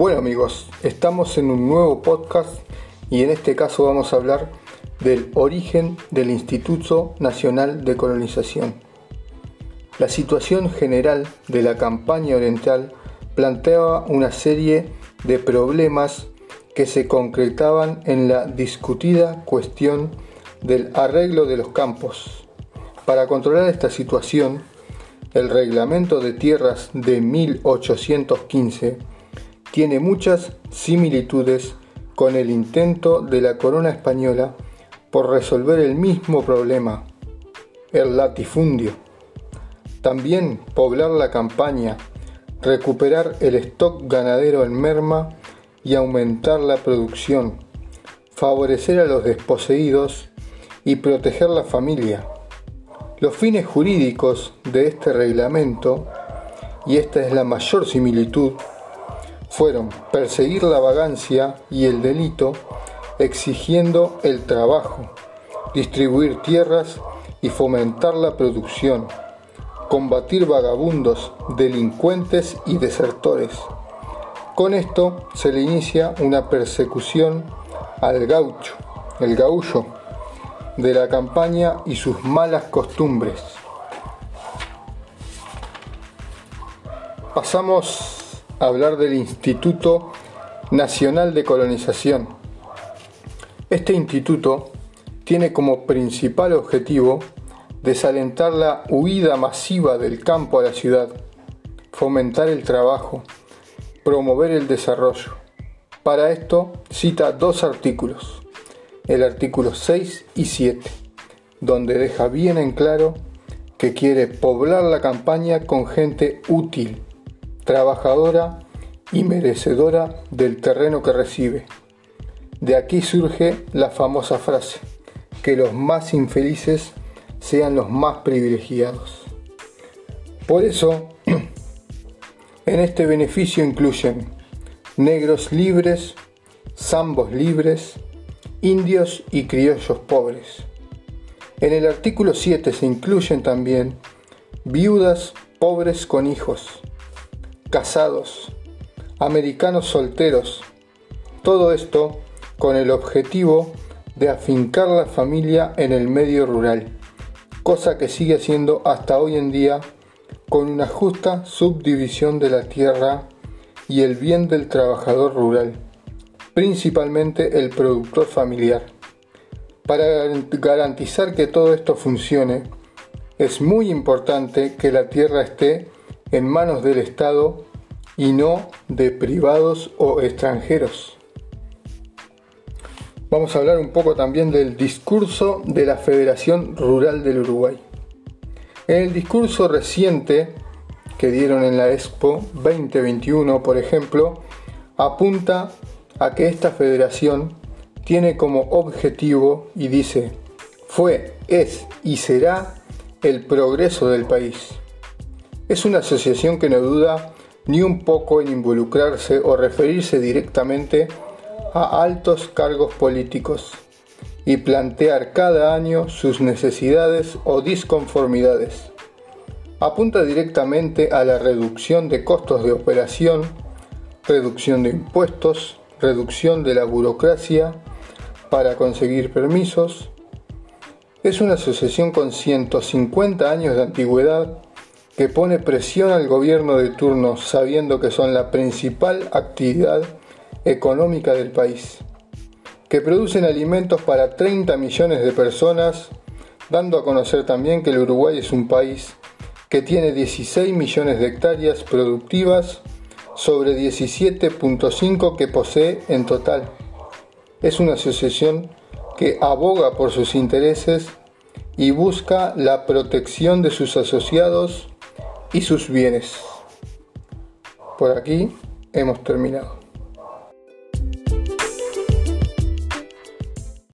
Bueno amigos, estamos en un nuevo podcast y en este caso vamos a hablar del origen del Instituto Nacional de Colonización. La situación general de la campaña oriental planteaba una serie de problemas que se concretaban en la discutida cuestión del arreglo de los campos. Para controlar esta situación, el reglamento de tierras de 1815 tiene muchas similitudes con el intento de la corona española por resolver el mismo problema, el latifundio. También poblar la campaña, recuperar el stock ganadero en merma y aumentar la producción, favorecer a los desposeídos y proteger la familia. Los fines jurídicos de este reglamento, y esta es la mayor similitud, fueron perseguir la vagancia y el delito, exigiendo el trabajo, distribuir tierras y fomentar la producción, combatir vagabundos, delincuentes y desertores. Con esto se le inicia una persecución al gaucho, el gaullo, de la campaña y sus malas costumbres. Pasamos hablar del Instituto Nacional de Colonización. Este instituto tiene como principal objetivo desalentar la huida masiva del campo a la ciudad, fomentar el trabajo, promover el desarrollo. Para esto cita dos artículos el artículo 6 y 7, donde deja bien en claro que quiere poblar la campaña con gente útil, trabajadora y merecedora del terreno que recibe. De aquí surge la famosa frase, que los más infelices sean los más privilegiados. Por eso, en este beneficio incluyen negros libres, zambos libres, indios y criollos pobres. En el artículo 7 se incluyen también viudas pobres con hijos, casados, americanos solteros, todo esto con el objetivo de afincar la familia en el medio rural, cosa que sigue siendo hasta hoy en día con una justa subdivisión de la tierra y el bien del trabajador rural principalmente el productor familiar. Para garantizar que todo esto funcione, es muy importante que la tierra esté en manos del Estado y no de privados o extranjeros. Vamos a hablar un poco también del discurso de la Federación Rural del Uruguay. En el discurso reciente que dieron en la Expo 2021, por ejemplo, apunta a que esta federación tiene como objetivo y dice, fue, es y será el progreso del país. Es una asociación que no duda ni un poco en involucrarse o referirse directamente a altos cargos políticos y plantear cada año sus necesidades o disconformidades. Apunta directamente a la reducción de costos de operación, reducción de impuestos, reducción de la burocracia para conseguir permisos. Es una asociación con 150 años de antigüedad que pone presión al gobierno de turno sabiendo que son la principal actividad económica del país, que producen alimentos para 30 millones de personas, dando a conocer también que el Uruguay es un país que tiene 16 millones de hectáreas productivas sobre 17.5 que posee en total. Es una asociación que aboga por sus intereses y busca la protección de sus asociados y sus bienes. Por aquí hemos terminado.